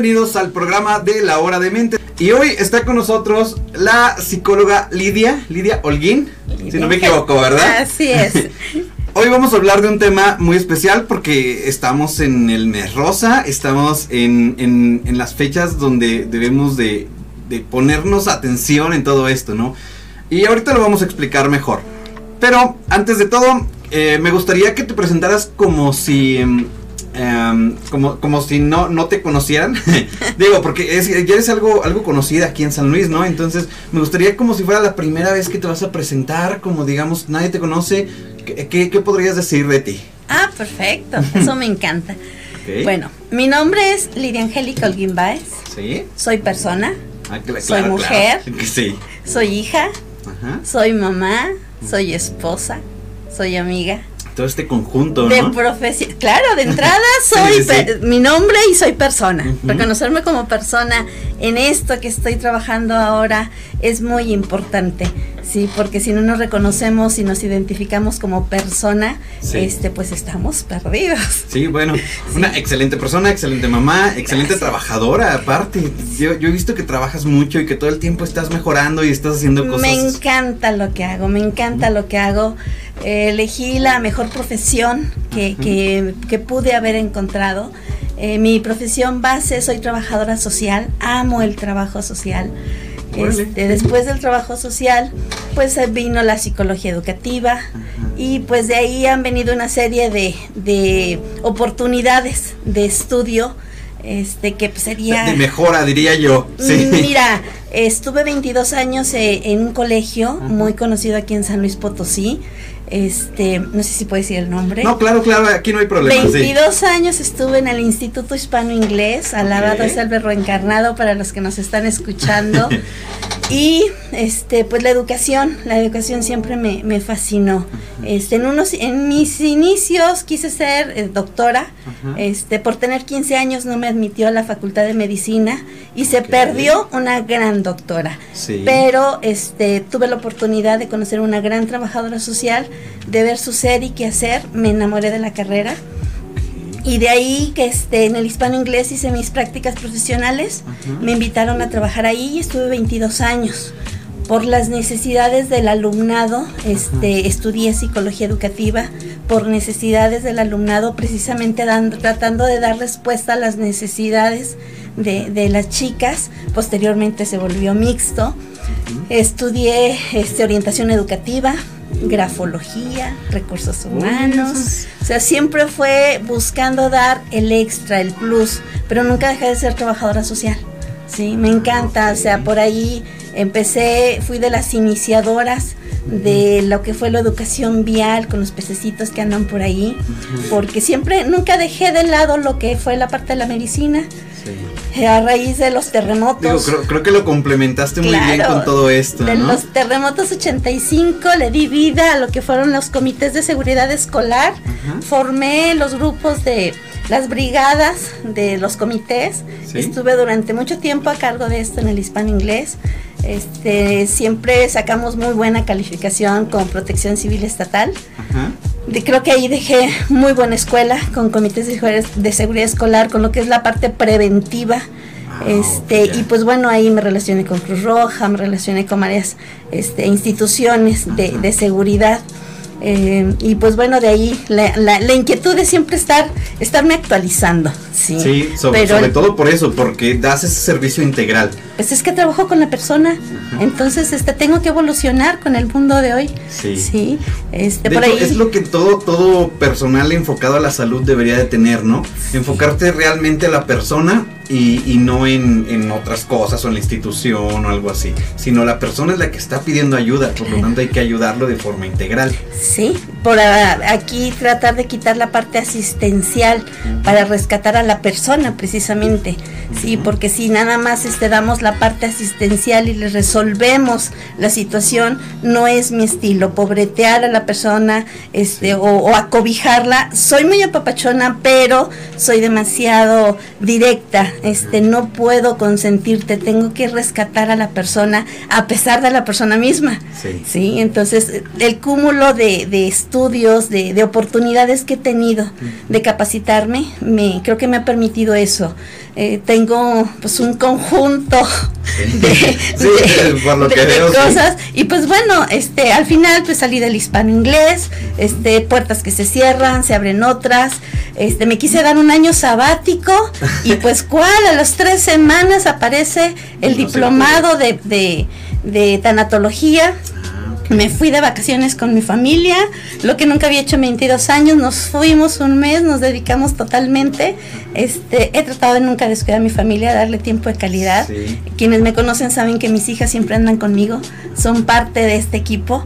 bienvenidos al programa de La Hora de Mente. Y hoy está con nosotros la psicóloga Lidia, Lidia Holguín, si no me equivoco, ¿verdad? Así es. Hoy vamos a hablar de un tema muy especial porque estamos en el mes rosa, estamos en, en, en las fechas donde debemos de, de, ponernos atención en todo esto, ¿no? Y ahorita lo vamos a explicar mejor. Pero antes de todo, eh, me gustaría que te presentaras como si... Um, como, como si no, no te conocieran. Digo, porque es, ya eres algo, algo conocida aquí en San Luis, ¿no? Entonces, me gustaría como si fuera la primera vez que te vas a presentar, como digamos, nadie te conoce, ¿Qué, qué, podrías decir de ti? Ah, perfecto, eso me encanta. Okay. Bueno, mi nombre es Lidia Angélica Holguín Baez. Sí. Soy persona. Ah, claro, soy mujer. Claro. Sí. Soy hija. Ajá. Soy mamá. Soy esposa. Soy amiga. Todo este conjunto, de ¿no? profesión. Claro, de entrada soy sí, sí. mi nombre y soy persona. Uh -huh. Reconocerme como persona en esto que estoy trabajando ahora es muy importante. Sí, porque si no nos reconocemos y nos identificamos como persona, sí. este, pues estamos perdidos. Sí, bueno, sí. una excelente persona, excelente mamá, excelente Gracias. trabajadora, aparte. Yo, yo, he visto que trabajas mucho y que todo el tiempo estás mejorando y estás haciendo cosas. Me encanta lo que hago, me encanta lo que hago. Eh, elegí la mejor profesión que, que, que pude haber encontrado. Eh, mi profesión base, soy trabajadora social, amo el trabajo social. Este, después del trabajo social, pues vino la psicología educativa Ajá. y pues de ahí han venido una serie de, de oportunidades de estudio este que pues sería de mejora diría yo sí. mira estuve 22 años eh, en un colegio Ajá. muy conocido aquí en San Luis Potosí este, no sé si puede decir el nombre. No, claro, claro, aquí no hay problema. 22 sí. años estuve en el Instituto Hispano Inglés, alabado okay. es el berro encarnado para los que nos están escuchando. y este, pues la educación, la educación siempre me, me fascinó. Este, en unos, en mis inicios quise ser eh, doctora, uh -huh. este, por tener 15 años no me admitió a la Facultad de Medicina y se okay. perdió una gran doctora. Sí. Pero este, tuve la oportunidad de conocer una gran trabajadora social de ver su ser y qué hacer, me enamoré de la carrera. Y de ahí que este, en el hispano inglés hice mis prácticas profesionales, uh -huh. me invitaron a trabajar ahí y estuve 22 años. Por las necesidades del alumnado, este, uh -huh. estudié psicología educativa, por necesidades del alumnado, precisamente dando, tratando de dar respuesta a las necesidades de, de las chicas. Posteriormente se volvió mixto. Uh -huh. Estudié este, orientación educativa, grafología, recursos humanos. O sea, siempre fue buscando dar el extra, el plus, pero nunca dejé de ser trabajadora social. Sí, me encanta, o sea, por ahí empecé, fui de las iniciadoras de lo que fue la educación vial con los pececitos que andan por ahí, porque siempre, nunca dejé de lado lo que fue la parte de la medicina. Sí. A raíz de los terremotos. Digo, creo, creo, que lo complementaste muy claro, bien con todo esto. De ¿no? los terremotos 85 le di vida a lo que fueron los comités de seguridad escolar. Uh -huh. Formé los grupos de las brigadas de los comités. ¿Sí? Estuve durante mucho tiempo a cargo de esto en el hispano inglés. Este, siempre sacamos muy buena calificación con protección civil estatal. Ajá. De, creo que ahí dejé muy buena escuela con comités de, de seguridad escolar, con lo que es la parte preventiva. Ah, este y pues bueno ahí me relacioné con Cruz Roja me relacioné con varias este, instituciones de, de seguridad eh, y pues bueno, de ahí la, la, la, inquietud de siempre estar, estarme actualizando. Sí, sí sobre, Pero, sobre, todo por eso, porque das ese servicio integral. Pues es que trabajo con la persona, Ajá. entonces este tengo que evolucionar con el mundo de hoy. Sí. sí este, de por hecho, ahí. es lo que todo, todo personal enfocado a la salud debería de tener, ¿no? Enfocarte realmente a la persona y, y no en, en, otras cosas o en la institución o algo así, sino la persona es la que está pidiendo ayuda, por lo tanto hay que ayudarlo de forma integral. Sí, por aquí tratar de quitar la parte asistencial para rescatar a la persona precisamente, sí, porque si nada más este, damos la parte asistencial y le resolvemos la situación, no es mi estilo, pobretear a la persona este, o, o acobijarla, soy muy apapachona, pero soy demasiado directa, este, no puedo consentirte, tengo que rescatar a la persona a pesar de la persona misma. Sí. Entonces, el cúmulo de, estudios, de, oportunidades que he tenido de capacitarme, me, creo que me ha permitido eso. Eh, tengo pues un conjunto de, cosas y pues bueno este al final pues salí del hispano inglés este puertas que se cierran se abren otras este me quise dar un año sabático y pues cuál a las tres semanas aparece el diplomado de, de, de tanatología me fui de vacaciones con mi familia, lo que nunca había hecho en 22 años, nos fuimos un mes, nos dedicamos totalmente. Este, he tratado de nunca descuidar a mi familia, darle tiempo de calidad. Quienes me conocen saben que mis hijas siempre andan conmigo, son parte de este equipo.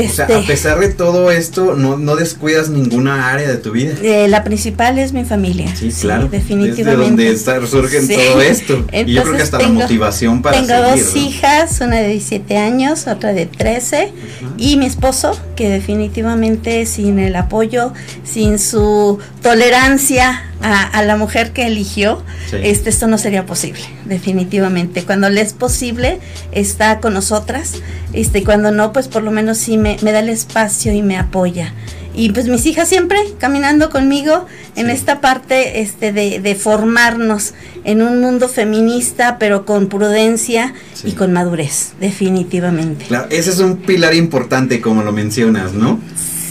O sea, a este, pesar de todo esto, no, no descuidas ninguna área de tu vida. Eh, la principal es mi familia. Sí, claro. definitivamente. Desde donde surge todo esto. y yo creo que hasta la motivación para Tengo dos hijas, una de 17 años, otra de 13, y mi esposo, que definitivamente sin el apoyo, sin su tolerancia a, la mujer que eligió, este, esto no sería posible, definitivamente. Cuando le es posible, está con nosotras, este, cuando no, pues por lo menos sí me, da el espacio y me apoya. Y pues mis hijas siempre caminando conmigo en esta parte este, de, formarnos en un mundo feminista, pero con prudencia y con madurez, definitivamente. Claro, ese es un pilar importante, como lo mencionas, ¿no?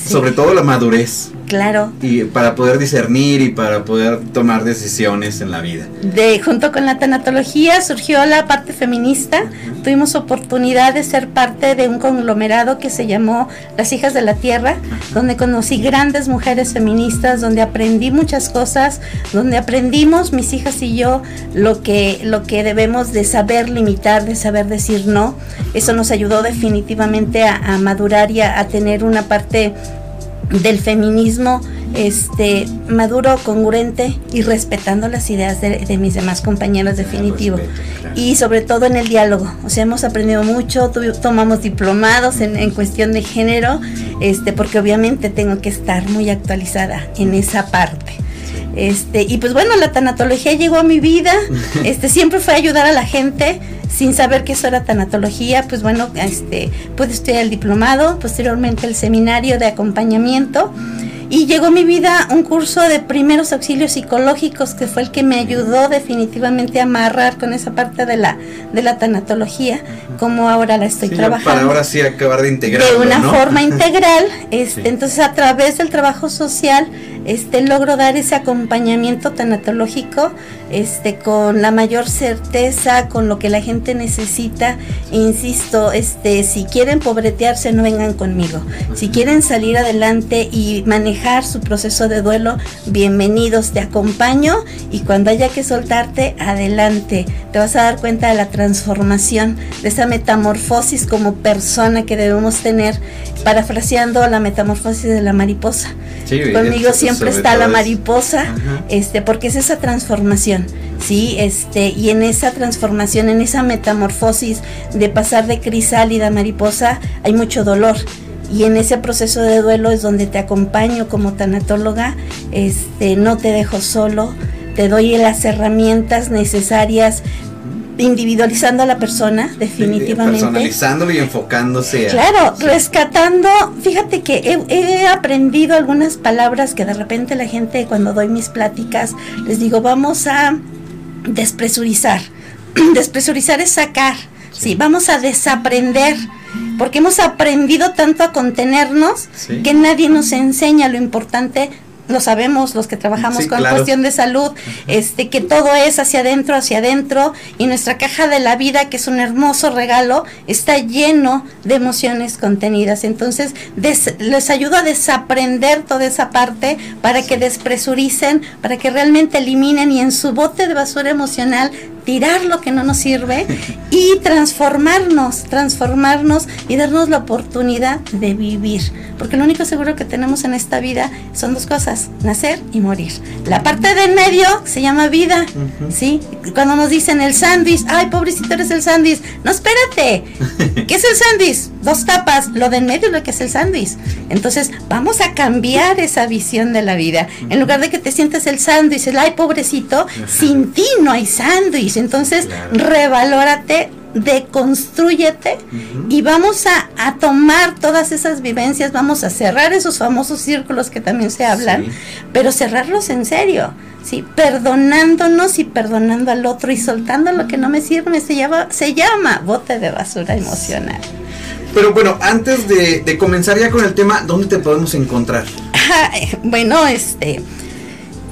Sobre todo la madurez. Claro. Y para poder discernir y para poder tomar decisiones en la vida. De junto con la tanatología surgió la parte feminista. Tuvimos oportunidad de ser parte de un conglomerado que se llamó Las Hijas de la Tierra, donde conocí grandes mujeres feministas, donde aprendí muchas cosas, donde aprendimos mis hijas y yo lo que lo que debemos de saber limitar, de saber decir no. Eso nos ayudó definitivamente a, madurar y a tener una parte del feminismo este maduro, congruente y respetando las ideas de, mis demás compañeros definitivo. Y sobre todo en el diálogo. O sea, hemos aprendido mucho, tomamos diplomados en, en, cuestión de género, este, porque obviamente tengo que estar muy actualizada en esa parte. Este, y pues bueno, la tanatología llegó a mi vida, este, siempre fue ayudar a la gente, sin saber que eso era tanatología, pues bueno, este, pude estudiar el diplomado, posteriormente el seminario de acompañamiento. Y llegó a mi vida un curso de primeros auxilios psicológicos que fue el que me ayudó definitivamente a amarrar con esa parte de la de la tanatología como ahora la estoy trabajando para ahora sí acabar de integrar de una forma integral este entonces a través del trabajo social este logro dar ese acompañamiento tanatológico este con la mayor certeza con lo que la gente necesita. E insisto este si quieren pobretearse no vengan conmigo. Si quieren salir adelante y manejar su proceso de duelo bienvenidos te acompaño y cuando haya que soltarte adelante. Te vas a dar cuenta de la transformación de esa metamorfosis como persona que debemos tener parafraseando la metamorfosis de la mariposa. Conmigo siempre está la mariposa este porque es esa transformación ¿sí? Este, y en esa transformación, en esa metamorfosis de pasar de crisálida a mariposa, hay mucho dolor. Y en ese proceso de duelo es donde te acompaño como tanatóloga, este, no te dejo solo, te doy las herramientas necesarias individualizando a la persona, definitivamente. Personalizándolo y enfocándose. Claro, rescatando. Fíjate que he, aprendido algunas palabras que de repente la gente cuando doy mis pláticas les digo, vamos a despresurizar. despresurizar es sacar. Sí. vamos a desaprender. Porque hemos aprendido tanto a contenernos que nadie nos enseña lo importante lo sabemos los que trabajamos con cuestión de salud, este que todo es hacia adentro, hacia adentro y nuestra caja de la vida, que es un hermoso regalo, está lleno de emociones contenidas. Entonces, les ayudo a desaprender toda esa parte para que despresuricen, para que realmente eliminen y en su bote de basura emocional tirar lo que no nos sirve y transformarnos, transformarnos y darnos la oportunidad de vivir. Porque lo único seguro que tenemos en esta vida son dos cosas nacer y morir. La parte del medio se llama vida, ¿sí? Cuando nos dicen el sándwich, ay, pobrecito eres el sándwich. No, espérate. ¿Qué es el sándwich? Dos tapas. Lo del medio es lo que es el sándwich. Entonces, vamos a cambiar esa visión de la vida. En lugar de que te sientas el sándwich, el ay, pobrecito, sin ti no hay sándwich. Entonces, revalórate deconstrúyete y vamos a, tomar todas esas vivencias, vamos a cerrar esos famosos círculos que también se hablan, pero cerrarlos en serio, ¿sí? perdonándonos y perdonando al otro y soltando lo que no me sirve, se llama, se llama bote de basura emocional. Pero bueno, antes de, de comenzar ya con el tema, ¿dónde te podemos encontrar? bueno, este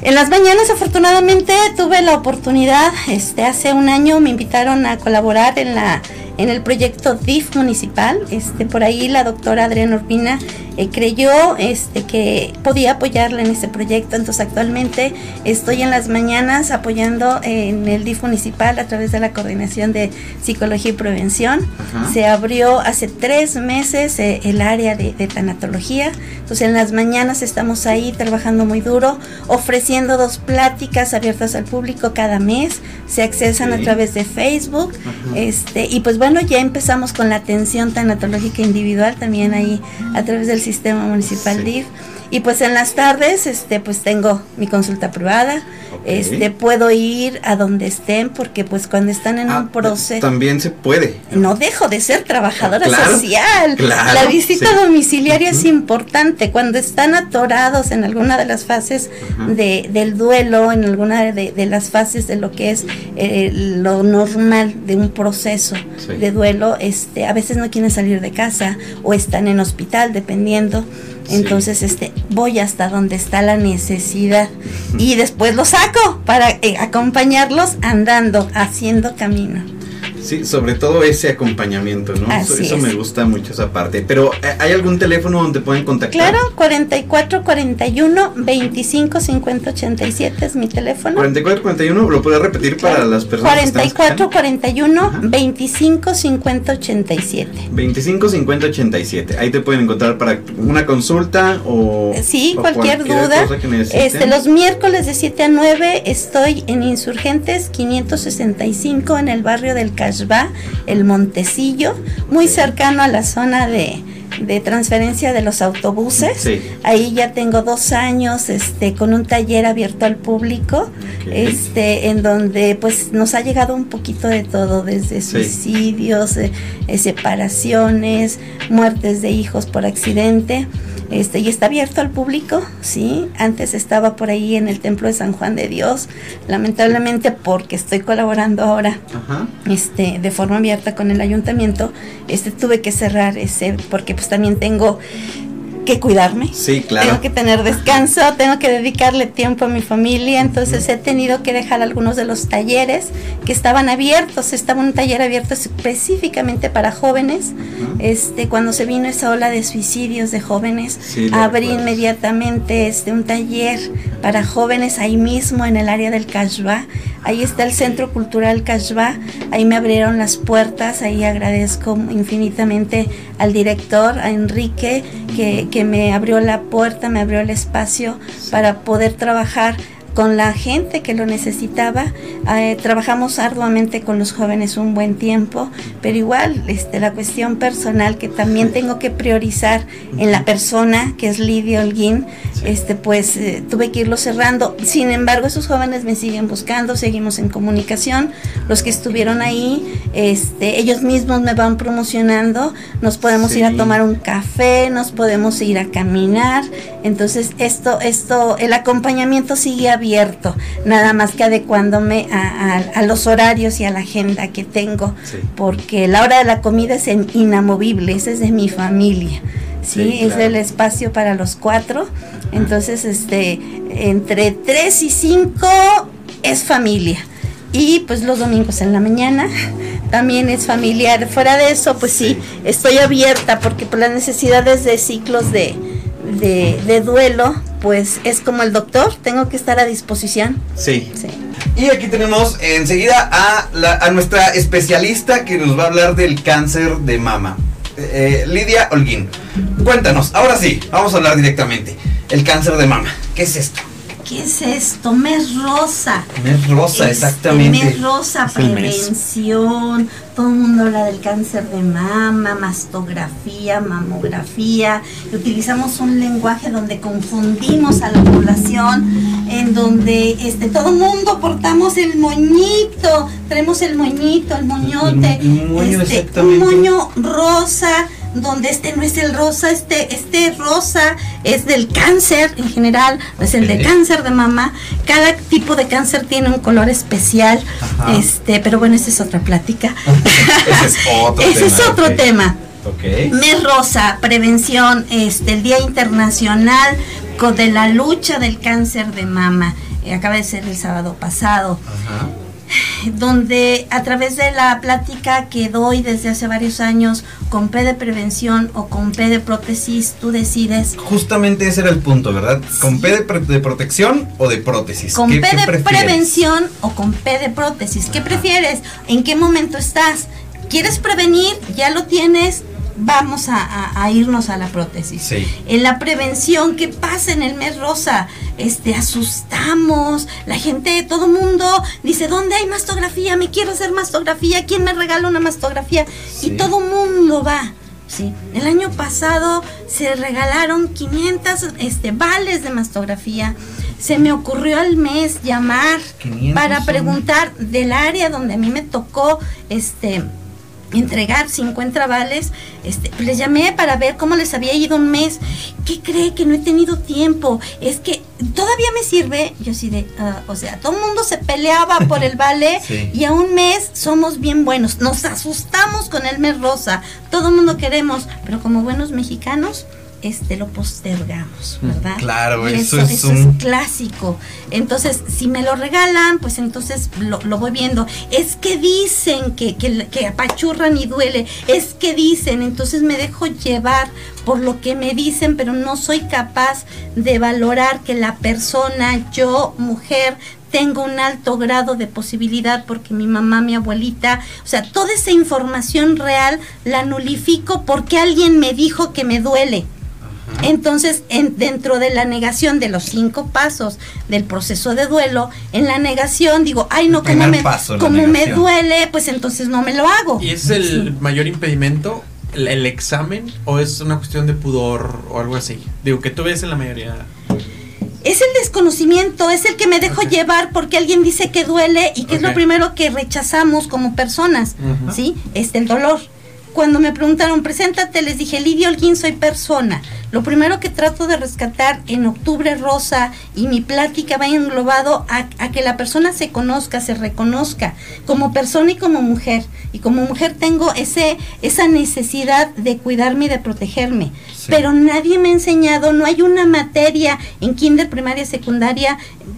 en las mañanas afortunadamente tuve la oportunidad, este hace un año me invitaron a colaborar en la en el proyecto DIF municipal. Este, por ahí la doctora Adriana Urbina eh, creyó este, que podía apoyarla en ese proyecto. Entonces actualmente estoy en las mañanas apoyando en el DIF municipal a través de la coordinación de psicología y prevención. Se abrió hace tres meses eh, el área de, tanatología. Entonces en las mañanas estamos ahí trabajando muy duro, ofreciendo dos pláticas abiertas al público cada mes. Se accesan a través de Facebook. Este, y pues bueno, ya empezamos con la atención tanatológica individual también ahí a través del sistema municipal DIF. Y pues en las tardes, este, pues tengo mi consulta privada, este, puedo ir a donde estén, porque pues cuando están en ah, un proceso... También se puede. No dejo de ser trabajadora social. la visita domiciliaria es importante. Cuando están atorados en alguna de las fases de, del duelo, en alguna de, las fases de lo que es eh, lo normal de un proceso de duelo, este, a veces no quieren salir de casa o están en hospital, dependiendo. Entonces, este, voy hasta donde está la necesidad. Y después lo saco para eh, acompañarlos andando, haciendo camino. Sí, sobre todo ese acompañamiento, ¿no? eso, me gusta mucho esa parte. Pero ¿hay algún teléfono donde pueden contactar? Claro, 44 41 25 50 87 es mi teléfono. 44 41, lo puedes repetir para las personas 44 41 25 50 87. 25 50 87. Ahí te pueden encontrar para una consulta o Sí, cualquier, duda. este los miércoles de 7 a 9 estoy en Insurgentes 565 en el barrio del Callao el Montecillo, muy cercano a la zona de, transferencia de los autobuses. Ahí ya tengo dos años este, con un taller abierto al público, este, en donde pues nos ha llegado un poquito de todo, desde suicidios, eh, separaciones, muertes de hijos por accidente. Este, y está abierto al público, sí. Antes estaba por ahí en el Templo de San Juan de Dios. Lamentablemente, porque estoy colaborando ahora este, de forma abierta con el ayuntamiento, este, tuve que cerrar ese, porque pues también tengo que cuidarme. Sí, claro. Tengo que tener descanso, tengo que dedicarle tiempo a mi familia, entonces he tenido que dejar algunos de los talleres que estaban abiertos, estaba un taller abierto específicamente para jóvenes. Este, cuando se vino esa ola de suicidios de jóvenes, abrí inmediatamente este un taller para jóvenes ahí mismo en el área del Cashba. Ahí está el Centro Cultural Cashba, ahí me abrieron las puertas, ahí agradezco infinitamente al director, a Enrique, que, que me abrió la puerta, me abrió el espacio para poder trabajar con la gente que lo necesitaba. Eh, trabajamos arduamente con los jóvenes un buen tiempo, pero igual este, la cuestión personal que también tengo que priorizar en la persona que es Lidia Holguín, este, pues eh, tuve que irlo cerrando. Sin embargo, esos jóvenes me siguen buscando, seguimos en comunicación. Los que estuvieron ahí, este, ellos mismos me van promocionando. Nos podemos ir a tomar un café, nos podemos ir a caminar. Entonces, esto, esto, el acompañamiento sigue abierto, nada más que adecuándome a, los horarios y a la agenda que tengo, porque la hora de la comida es inamovible, esa es de mi familia. ¿sí? Es el espacio para los cuatro. Entonces, este, entre tres y cinco es familia. Y pues los domingos en la mañana también es familiar. Fuera de eso, pues sí, estoy abierta porque por las necesidades de ciclos de, de, duelo, pues es como el doctor, tengo que estar a disposición. Sí. sí. Y aquí tenemos enseguida a, la, a nuestra especialista que nos va a hablar del cáncer de mama. Eh, Lidia Holguín. Cuéntanos, ahora sí, vamos a hablar directamente. el cáncer de mama. ¿Qué es esto? ¿Qué es esto? Mes rosa. Mes rosa, Este, exactamente. Mes rosa, Es prevención. Todo el mundo habla del cáncer de mama, mastografía, mamografía. Y utilizamos un lenguaje donde confundimos a la población, en donde este, todo el mundo portamos el moñito, tenemos el moñito, el moñote, El- el moño, este, un moño rosa donde este no es el rosa, este, este rosa es del cáncer en general, no es el de cáncer de mama. Cada tipo de cáncer tiene un color especial, Ajá. este, pero bueno, esa es otra plática. Ese es otro Ese es tema, otro ok. tema. Ok. Mes rosa, prevención, este, el Día Internacional de la lucha del cáncer de mama. eh, acaba de ser el sábado pasado Ajá. Donde a través de la plática que doy desde hace varios años con P de prevención o con P de prótesis, tú decides Justamente ese era el punto, ¿verdad? ¿Con P de, pre- de protección o de prótesis? con ¿Qué- P de prevención o con P de prótesis. ¿Qué Ajá. prefieres? ¿En qué momento estás? ¿Quieres prevenir? ¿Ya lo tienes? Vamos a, a- a irnos a la prótesis. Sí. En la prevención, ¿qué pasa en el mes rosa? Este, asustamos, la gente, todo mundo dice, ¿dónde hay mastografía? Me quiero hacer mastografía, ¿quién me regala una mastografía? Sí. Y todo mundo va. Sí. El año pasado se regalaron 500 este, vales de mastografía. Se me ocurrió al mes llamar 500 para preguntar del área donde a mí me tocó este entregar 50 vales, este, les llamé para ver cómo les había ido un mes. ¿Qué cree que no he tenido tiempo? Es que todavía me sirve. Yo sí de, ah, o sea, todo el mundo se peleaba por el vale Sí. y a un mes somos bien buenos. Nos asustamos con el mes rosa. Todo el mundo queremos, pero como buenos mexicanos, este lo postergamos, ¿verdad? Claro, eso eso, es eso un- es clásico. Entonces, si me lo regalan, pues entonces lo, lo voy viendo. Es que dicen que, que, que apachurran y duele. Es que dicen, entonces me dejo llevar por lo que me dicen, pero no soy capaz de valorar que la persona, yo, mujer, tengo un alto grado de posibilidad porque mi mamá, mi abuelita, o sea, toda esa información real la nulifico porque alguien me dijo que me duele. Entonces, en- dentro de la negación de los cinco pasos del proceso de duelo, en la negación digo, ay no, como me, paso, como me duele, pues entonces no me lo hago. ¿Y ese es el Sí. mayor impedimento? El, el examen? ¿O es una cuestión de pudor o algo así? Digo, que tú ves en la mayoría. Es el desconocimiento, es el que me dejo llevar porque alguien dice que duele y que es lo primero que rechazamos como personas. ¿sí? Este, el dolor. Cuando me preguntaron, preséntate, les dije, Lidia Holguín, soy persona. Lo primero que trato de rescatar en Octubre Rosa y mi plática va englobado a, a que la persona se conozca, se reconozca como persona y como mujer. Y como mujer tengo ese, esa necesidad de cuidarme y de protegerme. Sí. Pero nadie me ha enseñado, no hay una materia en kinder, primaria, secundaria,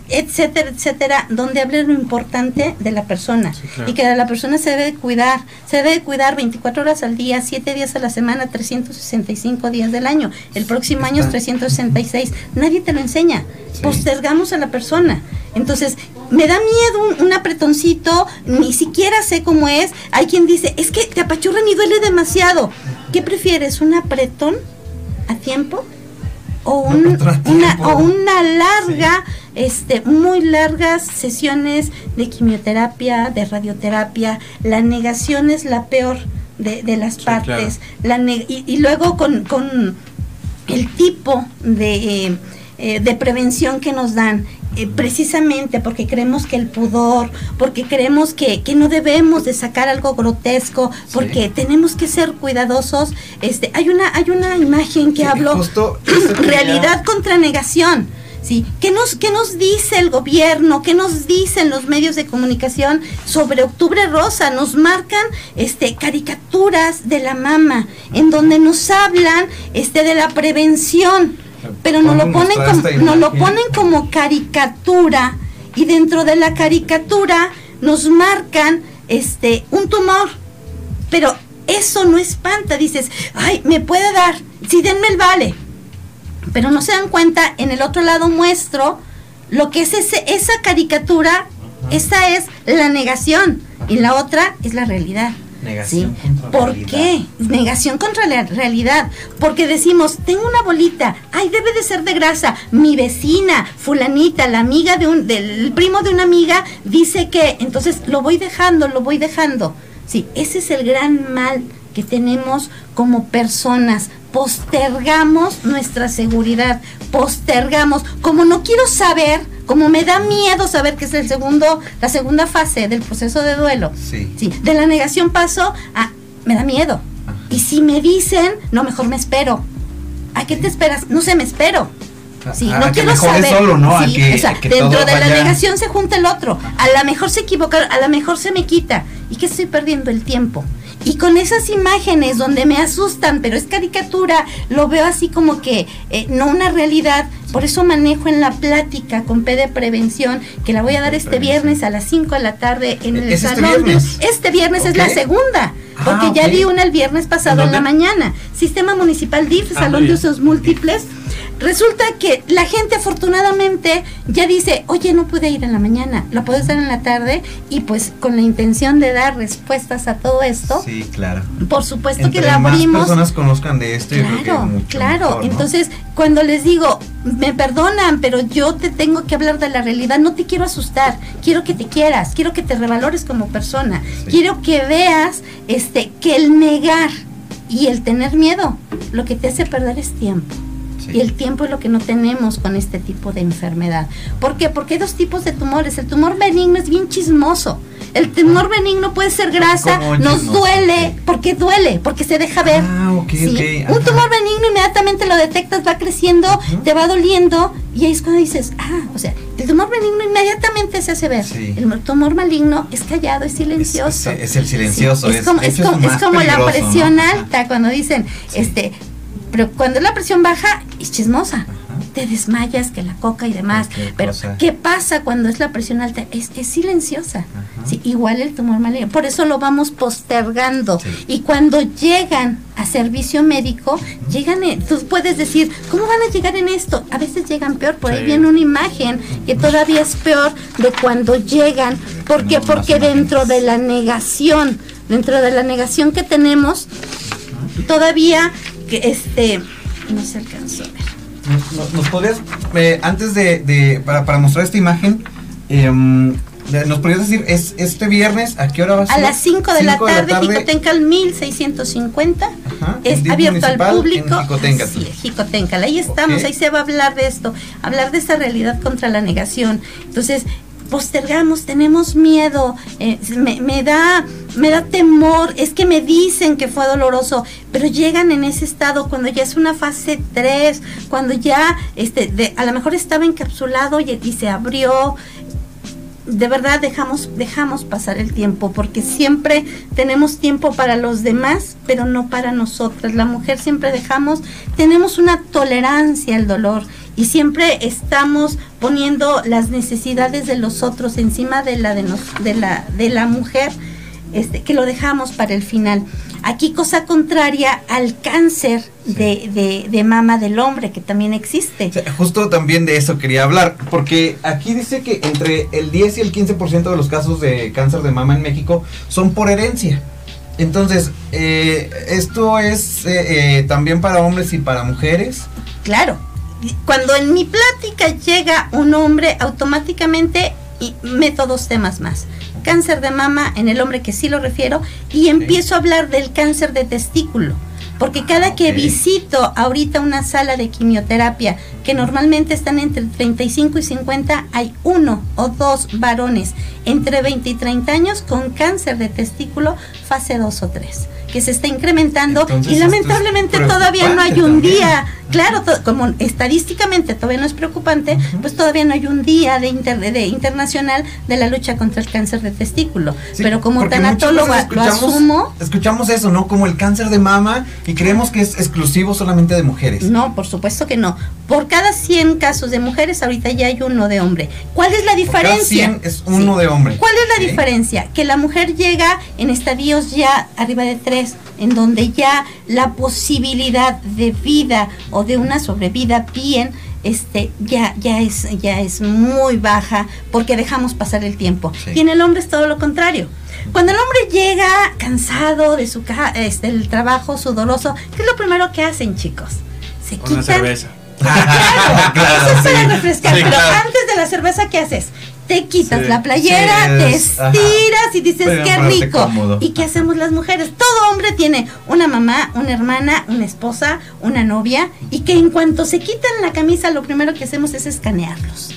etcétera, etcétera, donde hable lo importante de la persona Sí, claro. y que la persona se debe de cuidar, se debe de cuidar 24 horas al día, 7 días a la semana, 365 días del año. El próximo año es Está. 366. Nadie te lo enseña. Sí. Postergamos a la persona. Entonces, me da miedo un, un apretoncito, ni siquiera sé cómo es. Hay quien dice, es que te apachurran y duele demasiado. ¿Qué prefieres, un apretón a tiempo? O, Un una, o una larga, este, muy largas sesiones de quimioterapia, de radioterapia. La negación es la peor de, de las Sí, partes. La y, y luego con, con el tipo de, eh, de prevención que nos dan. Eh, precisamente porque creemos que el pudor, porque creemos que, que no debemos de sacar algo grotesco, porque tenemos que ser cuidadosos. Este, hay una, hay una imagen que Sí, hablo realidad contra negación. ¿sí? ¿Qué, nos, ¿Qué nos dice el gobierno? ¿Qué nos dicen los medios de comunicación sobre Octubre Rosa? Nos marcan este, caricaturas de la mama, en donde nos hablan este, de la prevención, pero nos lo, ponen como, nos lo ponen como caricatura, y dentro de la caricatura nos marcan este, un tumor. Pero eso no espanta, dices, ay, me puede dar, sí, denme el vale. Pero no se dan cuenta, en el otro lado muestro lo que es ese, esa caricatura, esa es la negación y la otra es la realidad. Negación ¿sí? contra ¿Por realidad. qué? Negación contra la realidad. Porque decimos, tengo una bolita, ay, debe de ser de grasa. Mi vecina, fulanita, la amiga de un, del primo de una amiga, dice que, entonces lo voy dejando, lo voy dejando. Sí, ese es el gran mal que tenemos como personas. Postergamos nuestra seguridad, postergamos. Como no quiero saber, como me da miedo saber que es el segundo, la segunda fase del proceso de duelo. Sí. Sí, de la negación paso a me da miedo. Ajá. Y si me dicen, no, mejor me espero. ¿A qué te esperas? No sé, me espero. Sí, Ah, no quiero saber. solo, ¿no? A Sí, que- o sea, que dentro de la negación se junta el otro. A lo mejor se equivoca, a lo mejor se me quita. ¿Y que estoy perdiendo el tiempo? Y con esas imágenes donde me asustan, pero es caricatura, lo veo así como que eh, no una realidad. Por eso manejo en la plática con P de prevención, que la voy a dar este Prevención. viernes a las 5 de la tarde en el ¿Es este salón. de- viernes? Este viernes es la segunda. Ah, Porque ya di una el viernes pasado ¿En en la mañana. Sistema Municipal DIF, Ah, Salón de. Usos Múltiples. Resulta que la gente afortunadamente ya dice, oye, no pude ir en la mañana, lo puedo hacer en la tarde y pues con la intención de dar respuestas a todo esto, Sí, claro. por supuesto Entre que la más abrimos. personas conozcan de esto, yo creo que Claro, mucho claro. mejor, ¿no? Entonces, cuando les digo, me perdonan, pero yo te tengo que hablar de la realidad, no te quiero asustar, quiero que te quieras, quiero que te revalores como persona, Sí. quiero que veas este que el negar y el tener miedo lo que te hace perder es tiempo. Sí. Y el tiempo es lo que no tenemos con este tipo de enfermedad. ¿Por qué? Porque hay dos tipos de tumores. El tumor benigno es bien chismoso. El tumor benigno puede ser grasa, ¿Cómo nos chismoso? duele, porque duele, porque se deja ver. Ah, ok, Sí. ok, Un tumor benigno inmediatamente lo detectas, va creciendo, te va doliendo y ahí es cuando dices, ah, o sea, el tumor benigno inmediatamente se hace ver. Sí. El tumor maligno es callado, es silencioso. Es, es el silencioso. Sí, es, como, es como, es la presión alta, cuando dicen, Sí. este, pero cuando la presión baja, es chismosa. Ajá. Te desmayas, que la coca y demás. Cualquier Pero, cosa. ¿qué pasa cuando es la presión alta? Es, es silenciosa. Sí, igual el tumor maligno. Por eso lo vamos postergando. Sí. Y cuando llegan a servicio médico, llegan, tú puedes decir, ¿cómo van a llegar en esto? A veces llegan peor, por ahí viene una imagen que todavía es peor de cuando llegan. ¿Por qué? Porque dentro de la negación, dentro de la negación que tenemos, todavía, que este, no se alcanzó a ver. ¿Nos, nos- podrías, eh, antes de, de- para, para mostrar esta imagen, de- nos podrías decir, es este viernes, ¿a qué hora va a A ser? las 5 de, la tarde, Jicotencal 1650. Ajá, Es abierto al público. en Jicotencal. Es, Jicotencal. Ahí estamos, ahí se va a hablar de esto, hablar de esta realidad contra la negación. Entonces, postergamos, tenemos miedo, eh, me, da me da temor, es que me dicen que fue doloroso, pero llegan en ese estado cuando ya es una fase 3, cuando ya este a lo mejor estaba encapsulado y se abrió, de verdad dejamos, dejamos pasar el tiempo, porque siempre tenemos tiempo para los demás, pero no para nosotras. La mujer siempre dejamos, tenemos una tolerancia al dolor y siempre estamos poniendo las necesidades de los otros encima de la de, nos- de la de la mujer, este, que lo dejamos para el final. Aquí cosa contraria al cáncer de, de, de mama del hombre, que también existe. O sea, justo también de eso quería hablar, porque aquí dice que entre el 10 y el 15% de los casos de cáncer de mama en México son por herencia. Entonces, eh, esto es eh, eh, también para hombres y para mujeres. Claro, cuando en mi plática llega un hombre, automáticamente y meto dos temas más. Cáncer de mama en el hombre, que sí lo refiero, y empiezo a hablar del cáncer de testículo. Porque cada que visito ahorita una sala de quimioterapia, que normalmente están entre 35 y 50, hay uno o dos varones entre 20 y 30 años con cáncer de testículo fase 2 o 3, que se está incrementando Entonces, y lamentablemente todavía no hay un también. día Claro, como estadísticamente todavía no es preocupante, pues todavía no hay un día de, inter- de internacional de la lucha contra el cáncer de testículo. Sí, Pero como tanatóloga lo asumo. Escuchamos eso, ¿no? Como el cáncer de mama y creemos que es exclusivo solamente de mujeres. No, por supuesto que no. Por cada 100 casos de mujeres, ahorita ya hay uno de hombre. ¿Cuál es la Por cada diferencia? 100 es uno de hombre. ¿Cuál es la diferencia? Que la mujer llega en estadios ya arriba de en donde ya la posibilidad de vida o de una sobrevida bien este, ya, ya, es, ya es muy baja porque dejamos pasar el tiempo. Y en el hombre es todo lo contrario. Cuando el hombre llega cansado de su este, el trabajo sudoroso, ¿qué es lo primero que hacen, chicos? Se quitan. Una cerveza. claro, eso es para refrescar. pero antes de la cerveza, ¿qué haces? Te quitas la playera, te estiras y dices qué rico. ¿Y qué hacemos las mujeres? Todo hombre tiene una mamá, una hermana, una esposa, una novia y que en cuanto se quitan la camisa lo primero que hacemos es escanearlos.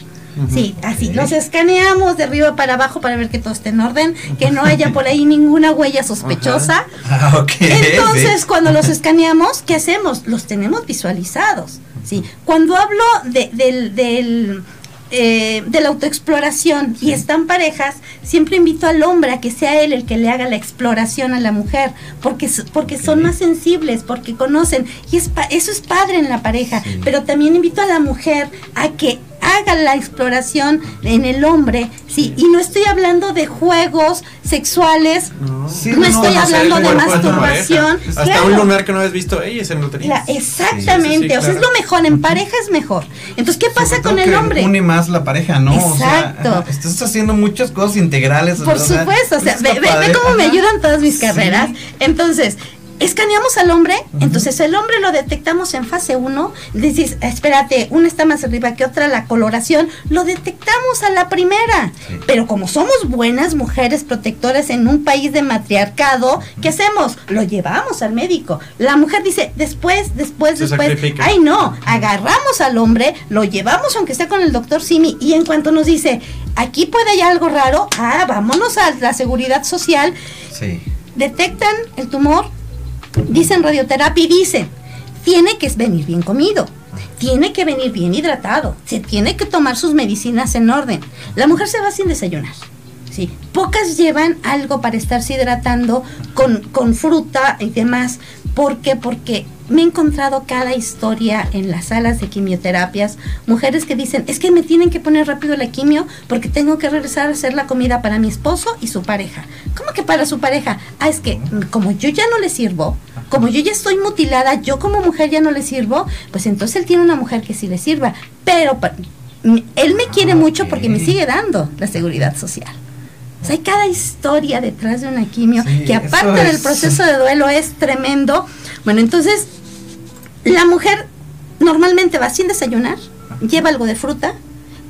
Sí, así, los escaneamos de arriba para abajo para ver que todo esté en orden, que no haya por ahí ninguna huella sospechosa. Ah, Entonces, cuando los escaneamos, ¿qué hacemos? Los tenemos visualizados. Sí, cuando hablo de, del, del eh, de la autoexploración y están parejas, siempre invito al hombre a que sea él el que le haga la exploración a la mujer, porque, porque son más sensibles, porque conocen, y es eso es padre en la pareja, pero también invito a la mujer a que haga la exploración en el hombre, sí, y no estoy hablando de juegos sexuales, no, estoy hablando de masturbación. Hasta un lunar que no has visto, ella es en lotería. exactamente, o sea, es lo mejor, en pareja es mejor. Entonces, ¿qué pasa con el hombre? Une más la pareja, ¿no? Exacto. estás haciendo muchas cosas integrales. Por supuesto, o sea, ve, ve, cómo me ayudan todas mis carreras. Entonces, escaneamos al hombre, entonces el hombre lo detectamos en fase 1, dices, espérate, una está más arriba que otra, la coloración, lo detectamos a la primera. Pero como somos buenas mujeres protectoras en un país de matriarcado, ¿qué hacemos? Lo llevamos al médico. La mujer dice, después, después, después, ay no, agarramos al hombre, lo llevamos aunque esté con el doctor Simi y en cuanto nos dice, aquí puede haber algo raro, ah, vámonos a la seguridad social. Detectan el tumor, dicen radioterapia y dicen, tiene que venir bien comido, tiene que venir bien hidratado, se tiene que tomar sus medicinas en orden. La mujer se va sin desayunar. Sí. Pocas llevan algo para estarse hidratando con, con fruta y demás. ¿Por qué? Porque me he encontrado cada historia en las salas de quimioterapias, mujeres que dicen, es que me tienen que poner rápido la quimio porque tengo que regresar a hacer la comida para mi esposo y su pareja. ¿Cómo que para su pareja? Ah, es que como yo ya no le sirvo, como yo ya estoy mutilada, yo como mujer ya no le sirvo, pues entonces él tiene una mujer que sí le sirva. Pero él me quiere mucho porque me sigue dando la seguridad social. O sea, hay cada historia detrás de una quimio que aparte del proceso de duelo es tremendo. Bueno, entonces la mujer normalmente va sin desayunar, lleva algo de fruta,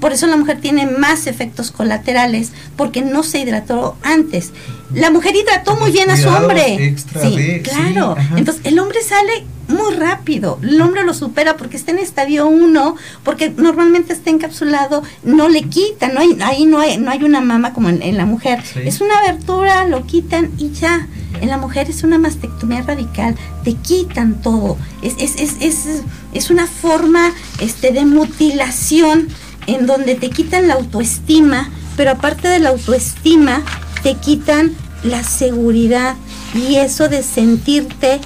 por eso la mujer tiene más efectos colaterales, porque no se hidrató antes. La mujer hidrató muy bien a su hombre. sí, claro. Entonces el hombre sale muy rápido. El hombre lo supera porque está en estadio 1, porque normalmente está encapsulado, no le quitan, no hay, ahí no hay, no hay una mama como en, la mujer. Es una abertura, lo quitan y ya. En la mujer es una mastectomía radical, te quitan todo. Es, es, es, es, es una forma este, de mutilación en donde te quitan la autoestima, pero aparte de la autoestima, te quitan la seguridad y eso de sentirte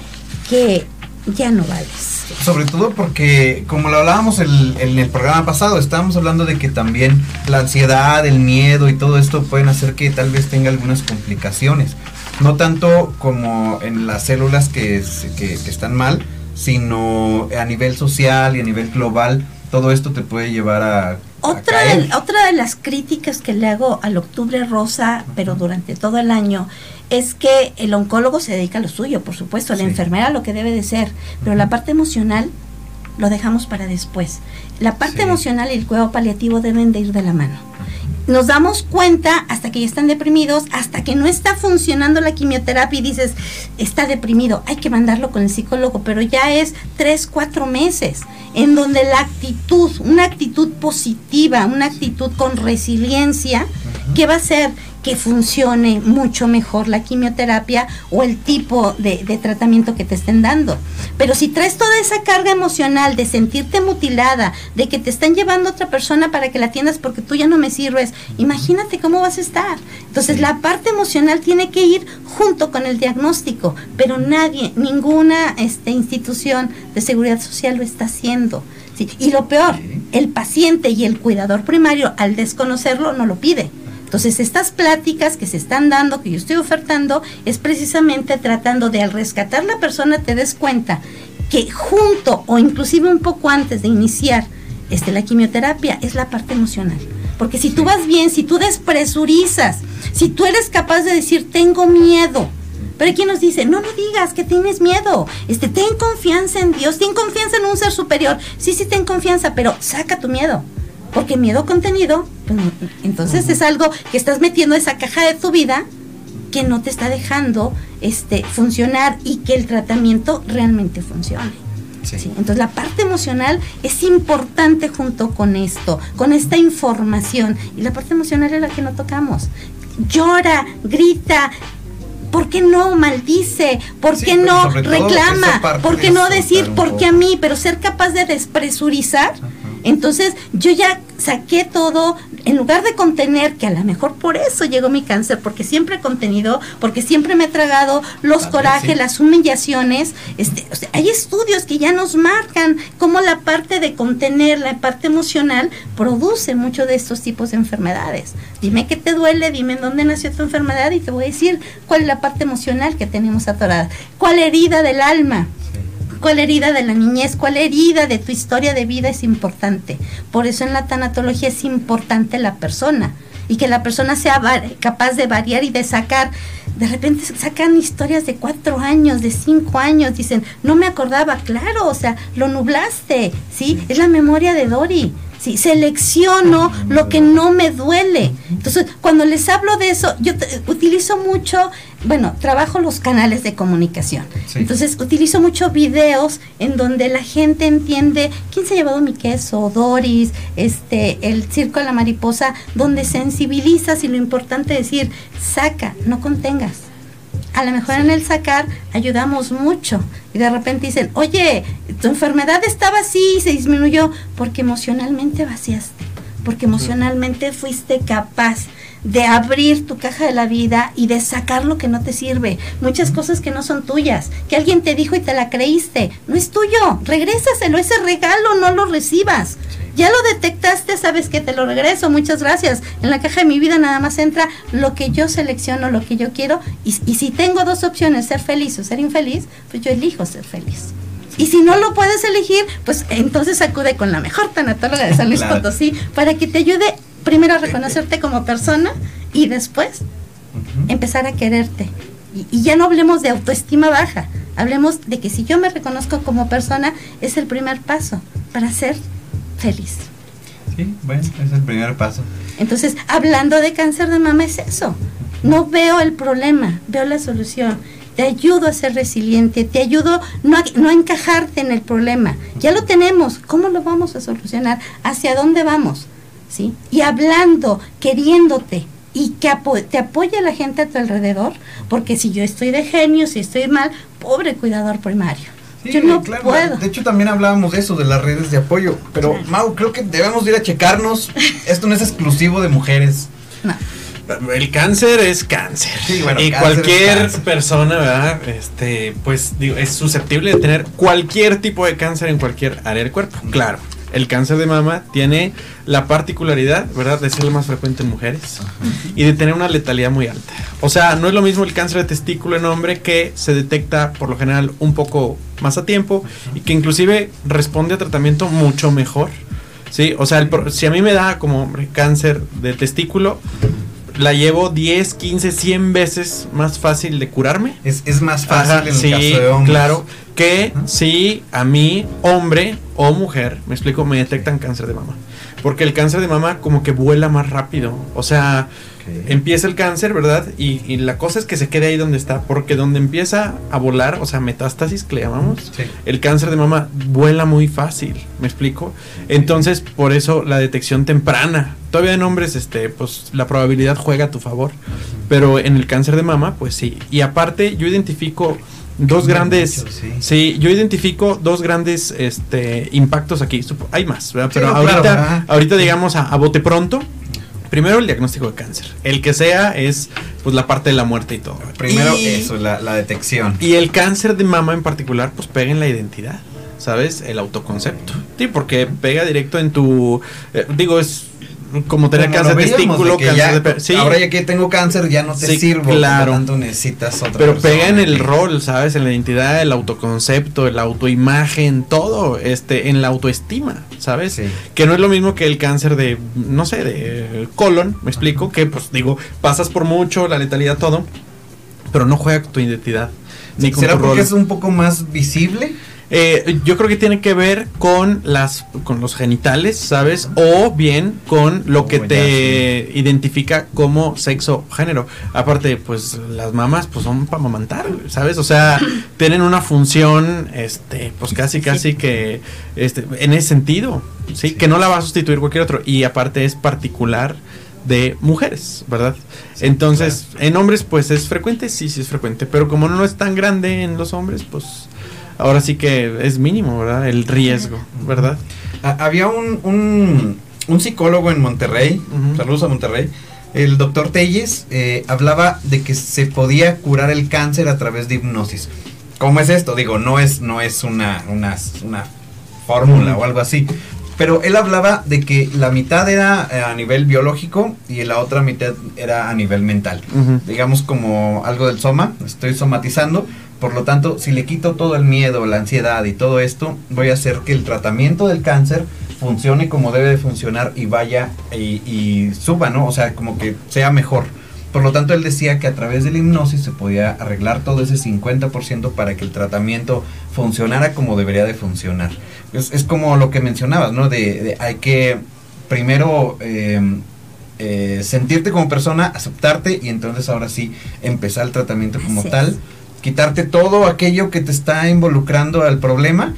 que ya no vales. Sobre todo porque, como lo hablábamos en, el programa pasado, estábamos hablando de que también la ansiedad, el miedo y todo esto pueden hacer que tal vez tenga algunas complicaciones. No tanto como en las células que, que están mal, sino a nivel social y a nivel global, todo esto te puede llevar a otra de, otra de las críticas que le hago al Octubre Rosa, pero durante todo el año, es que el oncólogo se dedica a lo suyo, por supuesto, la enfermera lo que debe de ser, pero la parte emocional lo dejamos para después. La parte emocional y el cuidado paliativo deben de ir de la mano nos damos cuenta hasta que ya están deprimidos, hasta que no está funcionando la quimioterapia y dices, está deprimido, hay que mandarlo con el psicólogo, pero ya es tres, cuatro meses, en donde la actitud, una actitud positiva, una actitud con resiliencia, ¿qué va a ser? Que funcione mucho mejor la quimioterapia o el tipo de, tratamiento que te estén dando. Pero si traes toda esa carga emocional de sentirte mutilada, de que te están llevando a otra persona para que la atiendas porque tú ya no me sirves, imagínate cómo vas a estar. Entonces la parte emocional tiene que ir junto con el diagnóstico, pero nadie, ninguna este, institución de seguridad social lo está haciendo. Y lo peor, el paciente y el cuidador primario al desconocerlo no lo pide. Entonces, estas pláticas que se están dando, que yo estoy ofertando, es precisamente tratando de al rescatar la persona te des cuenta que junto o inclusive un poco antes de iniciar este, la quimioterapia, es la parte emocional. Porque si tú vas bien, si tú despresurizas, si tú eres capaz de decir, tengo miedo, pero aquí nos dice, no lo digas, que tienes miedo. Este, ten confianza en Dios, ten confianza en un ser superior. Sí, sí, ten confianza, pero saca tu miedo. Porque miedo contenido, pues, entonces es algo que estás metiendo esa caja de tu vida que no te está dejando este, funcionar y que el tratamiento realmente funcione. Entonces la parte emocional es importante junto con esto, con esta información. Y la parte emocional es la que no tocamos. Llora, grita, ¿por qué no maldice? ¿Por qué no reclama? ¿Por qué no decir por qué a mí? Pero ser capaz de despresurizar. Entonces yo ya saqué todo, en lugar de contener, que a lo mejor por eso llegó mi cáncer, porque siempre he contenido, porque siempre me he tragado los corajes, las humillaciones. Este, hay estudios que ya nos marcan cómo la parte de contener, la parte emocional, produce mucho de estos tipos de enfermedades. Dime qué te duele, dime en dónde nació tu enfermedad y te voy a decir cuál es la parte emocional que tenemos atorada, cuál herida del alma cuál herida de la niñez, cuál herida de tu historia de vida es importante. Por eso en la tanatología es importante la persona y que la persona sea capaz de variar y de sacar. De repente sacan historias de cuatro años, de cinco años, dicen, no me acordaba, claro, o sea, lo nublaste, ¿sí? Es la memoria de Dori. ¿Sí? Selecciono lo que no me duele. Entonces, cuando les hablo de eso, yo utilizo mucho, bueno, trabajo los canales de comunicación. Entonces, utilizo mucho videos en donde la gente entiende quién se ha llevado mi queso, Doris, este, el circo de la mariposa, donde sensibilizas y lo importante es decir, saca, no contengas a lo mejor en el sacar ayudamos mucho. Y de repente dicen, oye, tu enfermedad estaba así y se disminuyó porque emocionalmente vaciaste, porque emocionalmente fuiste capaz de abrir tu caja de la vida y de sacar lo que no te sirve. Muchas cosas que no son tuyas, que alguien te dijo y te la creíste. No es tuyo, regrésaselo, ese regalo no lo recibas. Ya lo detectaste, sabes que te lo regreso, muchas gracias. En la caja de mi vida nada más entra lo que yo selecciono, lo que yo quiero. Y, si tengo dos opciones, ser feliz o ser infeliz, pues yo elijo ser feliz. Y si no lo puedes elegir, pues entonces acude con la mejor tanatóloga de San Luis Potosí para que te ayude primero reconocerte como persona y después empezar a quererte. Y, y, ya no hablemos de autoestima baja, hablemos de que si yo me reconozco como persona es el primer paso para ser feliz. Sí, bueno, es el primer paso. Entonces, hablando de cáncer de mama es eso. No veo el problema, veo la solución. Te ayudo a ser resiliente, te ayudo no a, no a encajarte en el problema. Ya lo tenemos, ¿cómo lo vamos a solucionar? ¿Hacia dónde vamos? ¿Sí? Y hablando, queriéndote, y que te apoye la gente a tu alrededor, porque si yo estoy de genio, si estoy mal, pobre cuidador primario. Yo no puedo. De hecho, también hablábamos de eso, de las redes de apoyo. Pero, Mau, creo que debemos ir a checarnos. Esto no es exclusivo de mujeres. No. El cáncer es cáncer. y cualquier persona, ¿verdad? Este, pues digo, es susceptible de tener cualquier tipo de cáncer en cualquier área del cuerpo. Claro el cáncer de mama tiene la particularidad, ¿verdad?, de ser el más frecuente en mujeres y de tener una letalidad muy alta. O sea, no es lo mismo el cáncer de testículo en hombre que se detecta por lo general un poco más a tiempo y que inclusive responde a tratamiento mucho mejor. Sí, o sea, si a mí me da como cáncer de testículo, la llevo 10, 15, 100 veces más fácil de curarme. Es, más fácil en el caso de hombres. Claro, que si a mí, hombre o mujer, me explico, me detectan cáncer de mama. Porque el cáncer de mama como que vuela más rápido. O sea, empieza el cáncer, ¿verdad? Y, la cosa es que se quede ahí donde está. Porque donde empieza a volar, o sea, metástasis que le llamamos, el cáncer de mama vuela muy fácil. ¿Me explico? Entonces, por eso la detección temprana. Todavía en hombres, este, pues la probabilidad juega a tu favor. Pero en el cáncer de mama, pues sí. Y aparte, yo identifico dos grandes sí. yo identifico dos grandes este impactos aquí hay más ¿verdad? pero ahorita ahorita digamos a, bote pronto primero el diagnóstico de cáncer. El que sea es pues la parte de la muerte y todo. Primero eso la, detección. y el cáncer de mama en particular pues pega en la identidad sabes el autoconcepto. Sí porque pega directo en tu eh, digo es como tener Como cáncer de testículo, que cáncer ya, de sí, Ahora ya que tengo cáncer ya no te Sí, sirvo. claro. Por lo tanto necesitas otra pero persona pega en el rol, ¿sabes? En la identidad, el autoconcepto, la autoimagen, todo, este, en la autoestima, ¿sabes? Sí. Que no es lo mismo que el cáncer de, no sé, de colon, me explico, que pues digo, pasas por mucho, la letalidad, todo, pero no juega con tu identidad. Ni con ¿Será tu porque rol. es un poco más visible? Eh, yo creo que tiene que ver con las con los genitales, ¿sabes? O bien con lo que Oh, te identifica como sexo género. Aparte, pues las mamás pues son para amamantar, güey, ¿sabes? O sea, tienen una función este pues casi casi que este en ese sentido, ¿sí? Sí. Que no la va a sustituir cualquier otro y aparte es particular de mujeres, ¿verdad? Sí, Entonces, en hombres pues es frecuente, sí, sí es frecuente, pero como no es tan grande en los hombres, pues ahora sí que es mínimo, ¿verdad? El riesgo, ¿verdad? Ha- Había un, un, un psicólogo en Monterrey, Ujú. saludos a Monterrey, el doctor Telles, eh, hablaba de que se podía curar el cáncer a través de hipnosis. ¿Cómo es esto? Digo, no es, no es una, una, una fórmula o algo así. Pero él hablaba de que la mitad era eh, a nivel biológico y la otra mitad era a nivel mental. Digamos como algo del soma, estoy somatizando, por lo tanto, si le quito todo el miedo, la ansiedad y todo esto, voy a hacer que el tratamiento del cáncer funcione como debe de funcionar y vaya y, y suba, ¿no? O sea, como que sea mejor. Por lo tanto, él decía que a través de la hipnosis se podía arreglar todo ese 50% para que el tratamiento funcionara como debería de funcionar. Es, es como lo que mencionabas, ¿no? De, de hay que primero eh, eh, sentirte como persona, aceptarte y entonces ahora sí empezar el tratamiento como Así es. Quitarte todo aquello que te está involucrando al problema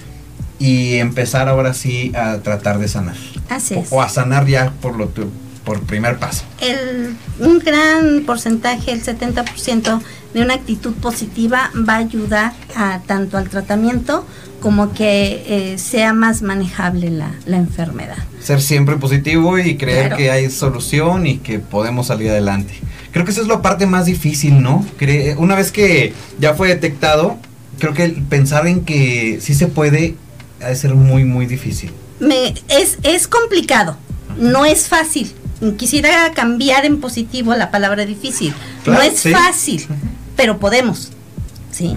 y empezar ahora sí a tratar de sanar Así o, es. o a sanar ya por lo tu- por primer paso. el, un gran porcentaje, el 70% de una actitud positiva va a ayudar a, tanto al tratamiento como que eh, sea más manejable la, la enfermedad. Ser siempre positivo y creer Claro. que hay solución y que podemos salir adelante. Creo que esa es la parte más difícil, ¿no? Cre- una vez que ya fue detectado, creo que pensar en que sí se puede ha de ser muy, muy difícil. Me, es, es complicado, no es fácil. Quisiera cambiar en positivo la palabra difícil. Claro, no es sí. fácil, pero podemos. ¿sí?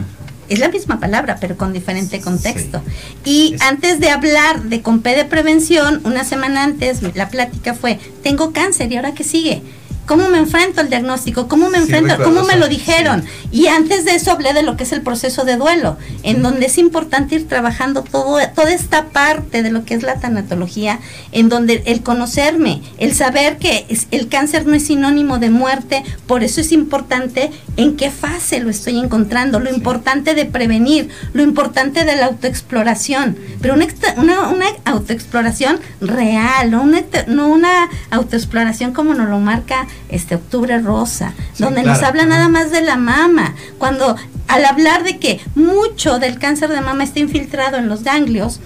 Es la misma palabra, pero con diferente contexto. Y Es- antes de hablar de con P de prevención, una semana antes la plática fue, tengo cáncer y ahora qué sigue. ¿Cómo me enfrento al diagnóstico? ¿Cómo me Sí, enfrento? ¿Cómo me lo dijeron? Y antes de eso hablé de lo que es el proceso de duelo, en donde es importante ir trabajando todo, toda esta parte de lo que es la tanatología, en donde el conocerme, el saber que es- el cáncer no es sinónimo de muerte, por eso es importante en qué fase lo estoy encontrando, lo importante de prevenir, lo importante de la autoexploración, pero una, una, una autoexploración real, no una, te- no una autoexploración como nos lo marca este Octubre Rosa, Sí, donde nos habla nada más de la mama, cuando al hablar de que mucho del cáncer de mama está infiltrado en los ganglios,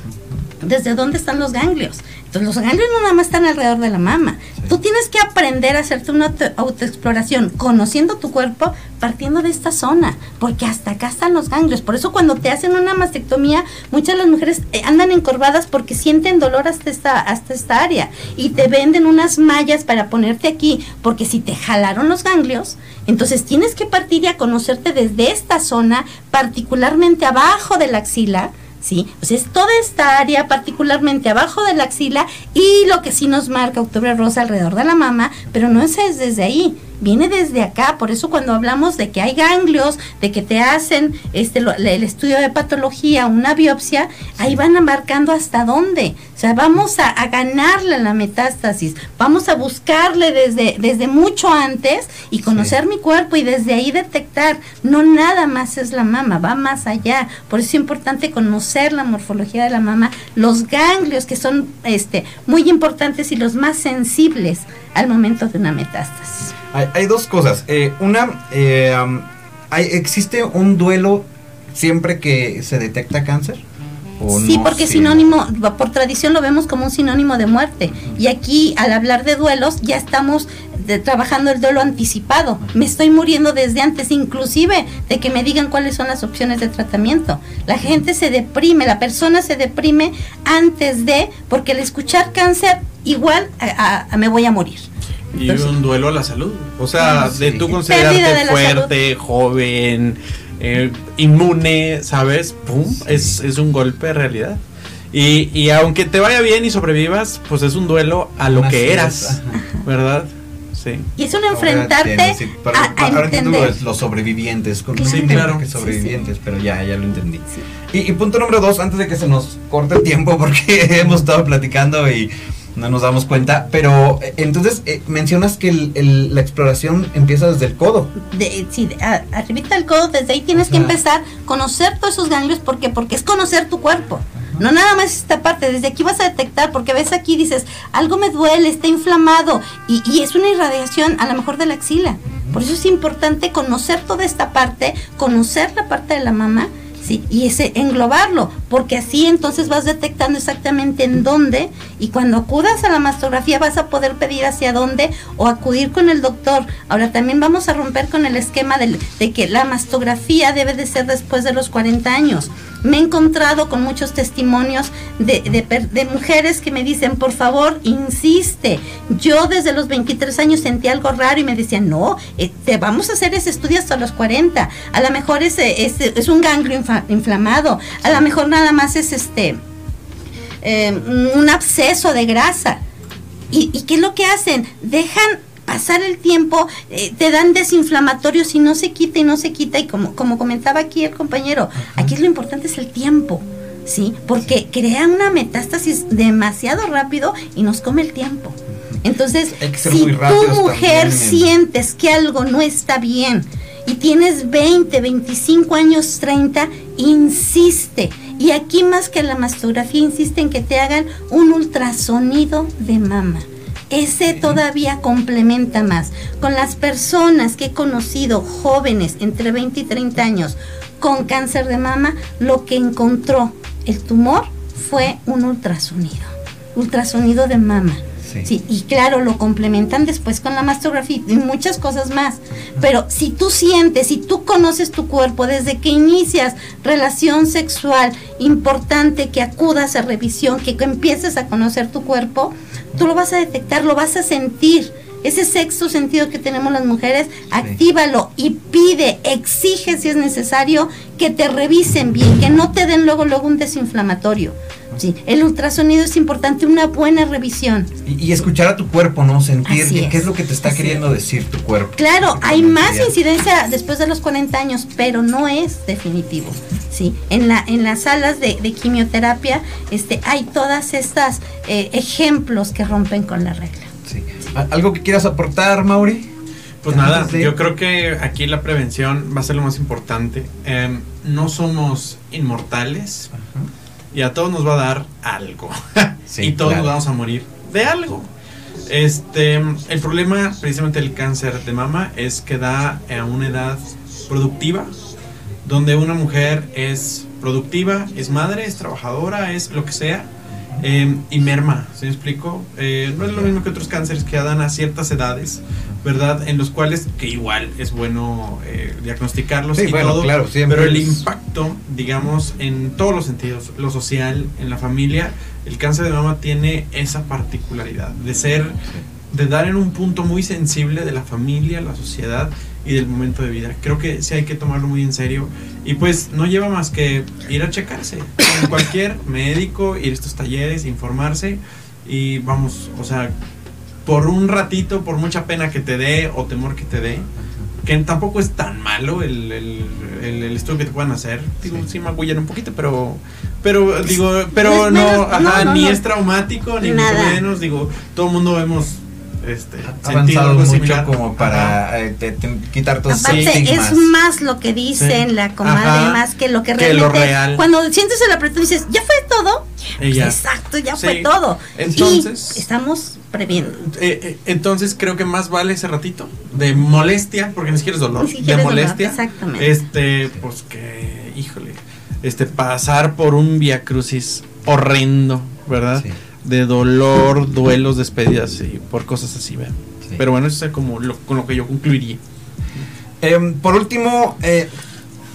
¿desde dónde están los ganglios? Entonces los ganglios no nada más están alrededor de la mama. Tú tienes que aprender a hacerte una auto- autoexploración, conociendo tu cuerpo, partiendo de esta zona, porque hasta acá están los ganglios. Por eso cuando te hacen una mastectomía, muchas de las mujeres eh, andan encorvadas porque sienten dolor hasta esta, hasta esta área y te venden unas mallas para ponerte aquí, porque si te jalaron los ganglios, entonces tienes que partir y a conocerte desde esta zona, particularmente abajo de la axila, ¿sí? Es toda esta área, particularmente abajo de la axila, y lo que sí nos marca Octubre Rosa alrededor de la mama, pero no es desde ahí, viene desde acá. Por eso cuando hablamos de que hay ganglios, de que te hacen este lo- el estudio de patología, una biopsia, ahí van marcando hasta dónde. O sea, vamos a, a ganarle la metástasis, vamos a buscarle desde, desde mucho antes y conocer mi cuerpo y desde ahí detectar. No nada más es la mama, va más allá. Por eso es importante conocer la morfología de la mama, los ganglios que son este, muy importantes y los más sensibles al momento de una metástasis. Hay, hay dos cosas. Eh, una, eh, um, hay, ¿existe un duelo siempre que se detecta cáncer? ¿O Sí, no porque siempre? sinónimo, por tradición lo vemos como un sinónimo de muerte. Y aquí, al hablar de duelos, ya estamos trabajando el duelo anticipado. Me estoy muriendo desde antes, inclusive de que me digan cuáles son las opciones de tratamiento. La gente se deprime, la persona se deprime antes de, porque al escuchar cáncer, igual me voy a morir. Y un duelo a la salud. O sea, de tú considerarte fuerte, joven, eh, inmune, ¿sabes? ¡Pum! Es, es un golpe de realidad. Y, y, aunque te vaya bien y sobrevivas, pues es un duelo a lo que eras, ¿verdad? Sí. Y es un enfrentarte ahora entiendo los, sobrevivientes, con sí, claro. que sobrevivientes, pero ya, ya lo entendí. Y, y, punto número dos, antes de que se nos corte el tiempo, porque hemos estado platicando y no nos damos cuenta, pero eh, entonces eh, mencionas que la exploración empieza desde el codo. De, sí, arribita del codo, desde ahí tienes que empezar a conocer todos esos ganglios, ¿por qué? Porque es conocer tu cuerpo. No nada más esta parte, desde aquí vas a detectar, porque ves aquí, dices, algo me duele, está inflamado, y, y es una irradiación a lo mejor de la axila. Por eso es importante conocer toda esta parte, conocer la parte de la mama, ¿sí? Y ese englobarlo, porque así entonces vas detectando exactamente en dónde y cuando acudas a la mastografía vas a poder pedir hacia dónde o acudir con el doctor. Ahora también vamos a romper con el esquema de, que la mastografía debe de ser después de los 40 años me he encontrado con muchos testimonios de, de, mujeres que me dicen, por favor, insiste. Yo desde los 23 años sentí algo raro y me decían, no, eh, te vamos a hacer ese estudio hasta los 40. A lo mejor es, es, un ganglio inflamado. A lo mejor nada más es este eh, un absceso de grasa. ¿Y, ¿Y qué es lo que hacen? Dejan pasar el tiempo, eh, te dan desinflamatorios y no se quita y no se quita. Y como, como comentaba aquí el compañero, aquí es lo importante es el tiempo. ¿Sí? Porque crea una metástasis demasiado rápido y nos come el tiempo. Entonces, si tu mujer sientes que algo no está bien y tienes 20, 25 años, 30, insiste. Y aquí más que la mastografía, insiste en que te hagan un ultrasonido de mama ese todavía complementa más. Con las personas que he conocido, jóvenes entre 20 y 30 años, con cáncer de mama, lo que encontró el tumor fue un ultrasonido, ultrasonido de mama. Sí. y claro, lo complementan después con la mastografía y muchas cosas más. Pero si tú sientes, si tú conoces tu cuerpo desde que inicias relación sexual, importante que acudas a revisión, que empieces a conocer tu cuerpo, tú lo vas a detectar, lo vas a sentir. Ese sexto sentido que tenemos las mujeres, actívalo y pide, exige si es necesario que te revisen bien, que no te den luego luego un desinflamatorio. Sí, el ultrasonido es importante, una buena revisión. Y, escuchar a tu cuerpo, ¿no? Sentir qué es. lo que te está queriendo decir tu cuerpo. Claro, hay más incidencia después de los 40 años, pero no es definitivo. Sí, en, la, en las salas de, quimioterapia este, hay todas estas eh, ejemplos que rompen con la regla. Sí. ¿Algo que quieras aportar, Mauri? Pues nada, yo creo que aquí la prevención va a ser lo más importante. Em, no somos inmortales y a todos nos va a dar algo. y todos nos vamos a morir de algo. Este, el problema precisamente del cáncer de mama es que da a una edad productiva donde una mujer es productiva, es madre, es trabajadora, es lo que sea, em, y merma, ¿se me explico? Eh, no es lo mismo que otros cánceres que dan a ciertas edades, ¿verdad? En los cuales, que igual es bueno eh, diagnosticarlos y todo, pero el impacto, digamos, en todos los sentidos, lo social, en la familia, el cáncer de mama tiene esa particularidad de ser, de dar en un punto muy sensible de la familia, la sociedad, y del momento de vida. Creo que sí hay que tomarlo muy en serio y pues no lleva más que ir a checarse con cualquier médico, ir a estos talleres, informarse y vamos, o sea, por un ratito, por mucha pena que te dé o temor que te dé, que tampoco es tan malo el, el, el, estudio que te puedan hacer. Digo, sí, me magullan un poquito, pero, pero digo, pero no, ni es traumático, ni mucho menos. Digo, todo el mundo vemos este, avanzado mucho como para eh, quitar todos Aparte, es más lo que dicen la comadre, más que lo que, realmente. real. Cuando sientes el apretón dices, ¿ya fue todo? Exacto, ya fue todo. Entonces. estamos previendo. Eh, eh, entonces creo que más vale ese ratito de molestia, porque ni siquiera es dolor, de molestia. exactamente. Este, pues que, híjole, este, pasar por un via crucis horrendo, ¿verdad? De dolor, duelos, despedidas y por cosas así, ¿ven? Pero bueno, eso es como lo, con lo que yo concluiría. Em, por último, eh,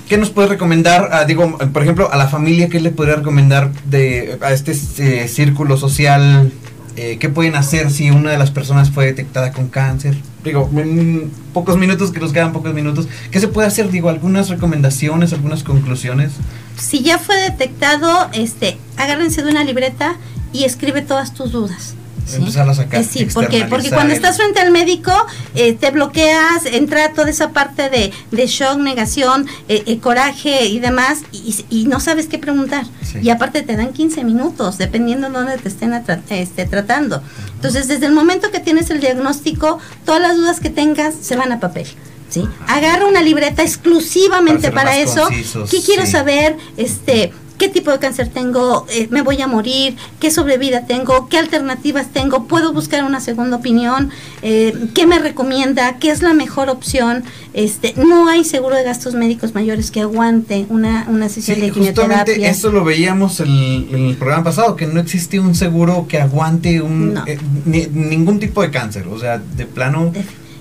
¿qué nos puede recomendar? Ah, digo, por ejemplo, a la familia, ¿qué le podría recomendar de, a este eh, círculo social? Eh, ¿Qué pueden hacer si una de las personas fue detectada con cáncer? Digo, en pocos minutos, que nos quedan pocos minutos, ¿qué se puede hacer? Digo, algunas recomendaciones, algunas conclusiones. Si ya fue detectado, este, agárrense de una libreta y escribe todas tus dudas. ¿sí? a sacar. Eh, sí, porque, porque cuando estás frente al médico eh, te bloqueas, entra toda esa parte de, de shock, negación, eh, coraje y demás, y, no sabes qué preguntar. Y aparte te dan 15 minutos, dependiendo de dónde te estén este, tratando. Entonces, desde el momento que tienes el diagnóstico, todas las dudas que tengas se van a papel. ¿sí? Agarra una libreta exclusivamente para, eso. ¿Qué quiero saber? Este qué tipo de cáncer tengo, eh, me voy a morir, qué sobrevida tengo, qué alternativas tengo, puedo buscar una segunda opinión, eh, qué me recomienda, qué es la mejor opción. Este, no hay seguro de gastos médicos mayores que aguante una, una sesión de quimioterapia. Justamente eso lo veíamos en el, programa pasado, que no existe un seguro que aguante un, eh, ningún tipo de cáncer, o sea, de plano...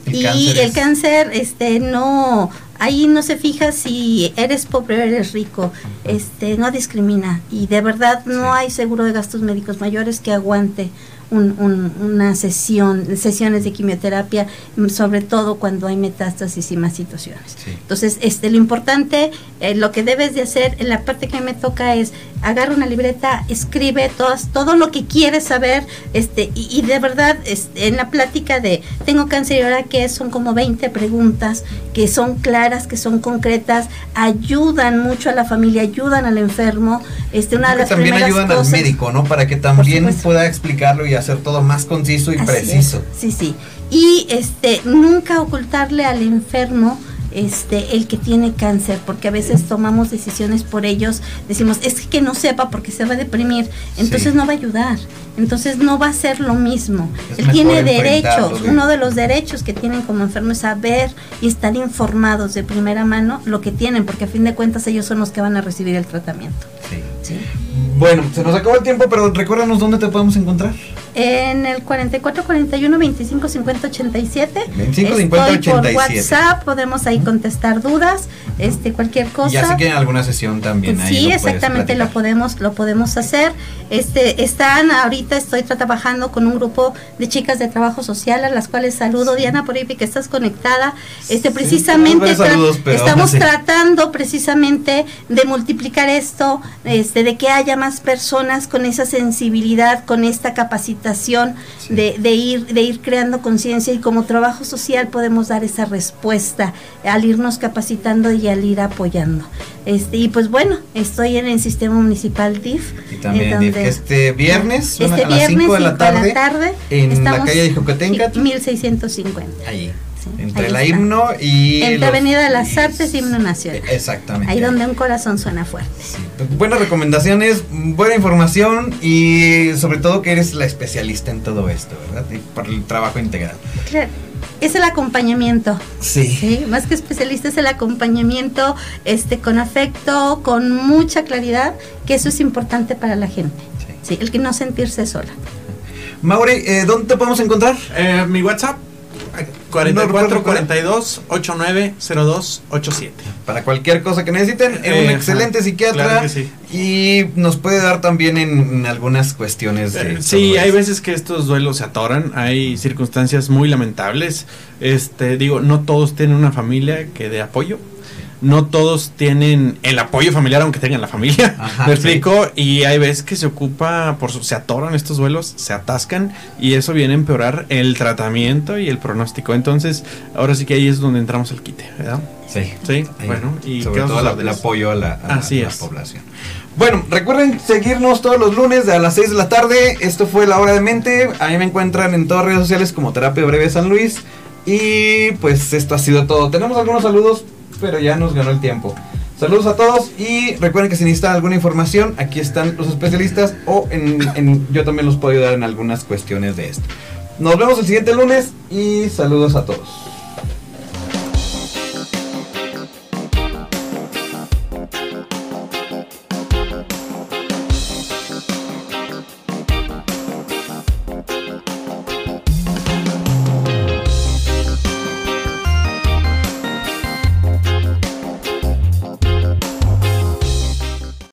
y el cáncer este no ahí no se fija si eres pobre o eres rico, este, no discrimina. Y de verdad no hay seguro de gastos médicos mayores que aguante una sesión, sesiones de quimioterapia, sobre todo cuando hay metástasis y más situaciones. Entonces, este, lo importante, eh, lo que debes de hacer, en la parte que me toca es, agarra una libreta, escribe todas, todo lo que quieres saber, este, y, de verdad, este, en la plática de, tengo cáncer y ahora que son como 20 preguntas que son claras, que son concretas, ayudan mucho a la familia, ayudan al enfermo. Este, una de las también ayudan al médico, ¿no? Para que también pueda explicarlo y hacer todo más conciso y preciso. Sí, sí. Y este nunca ocultarle al enfermo este, el que tiene cáncer, porque a veces tomamos decisiones por ellos, decimos, es que no sepa porque se va a deprimir, entonces no va a ayudar, entonces no va a ser lo mismo. Él tiene derechos, uno de los derechos que tienen como enfermos es saber y estar informados de primera mano lo que tienen, porque a fin de cuentas ellos son los que van a recibir el tratamiento. Sí. Bueno, se nos acabó el tiempo, pero recuérdanos dónde te podemos encontrar. En el 44 41 25 50 87. 25 50 87. Por WhatsApp podemos ahí contestar dudas, este cualquier cosa. Ya si quieren alguna sesión también ahí Sí, exactamente lo podemos lo podemos hacer. Este están ahorita estoy trabajando con un grupo de chicas de trabajo social a las cuales saludo Diana por ahí que estás conectada. Este precisamente estamos tratando precisamente de multiplicar esto, este de que haya más personas con esa sensibilidad, con esta capacitación de, ir, de ir creando conciencia y como trabajo social podemos dar esa respuesta al irnos capacitando y al ir apoyando. Este, y pues bueno, estoy en el sistema municipal DIF. Y también este viernes, este a las 5 de la tarde, en la calle de Jocatenca. 1650. Ahí. Entre la himno y. Entre Avenida de las Artes y Himno Nacional. Exactamente. Ahí donde un corazón suena fuerte. Buenas recomendaciones, buena información y sobre todo que eres la especialista en todo esto, ¿verdad? por el trabajo integral. Claro. Es el acompañamiento. Sí. Más que especialista es el acompañamiento este, con afecto, con mucha claridad, que eso es importante para la gente. Sí. el que no sentirse sola. Mauri, eh, ¿dónde te podemos encontrar? Eh, mi WhatsApp 44 42 89 02 87. Para cualquier cosa que necesiten, es un excelente psiquiatra y nos puede dar también en, algunas cuestiones de. Eh, sí, hay veces que estos duelos se atoran, hay circunstancias muy lamentables. Este, digo, no todos tienen una familia que dé apoyo no todos tienen el apoyo familiar aunque tengan la familia. ¿Me explico? Y hay veces que se ocupa, por se atoran estos vuelos, se atascan y eso viene a empeorar el tratamiento y el pronóstico. Entonces, ahora sí que ahí es donde entramos al quite, ¿verdad? Sí. Sí, bueno, y sobre todo el apoyo a la, población. Bueno, recuerden seguirnos todos los lunes a las 6 de la tarde. Esto fue La Hora de Mente. Ahí me encuentran en todas las redes sociales como Terapia Breve San Luis. Y pues esto ha sido todo. Tenemos algunos saludos pero ya nos ganó el tiempo. Saludos a todos y recuerden que si necesitan alguna información, aquí están los especialistas o yo también los puedo ayudar en algunas cuestiones de esto. Nos vemos el siguiente lunes y saludos a todos.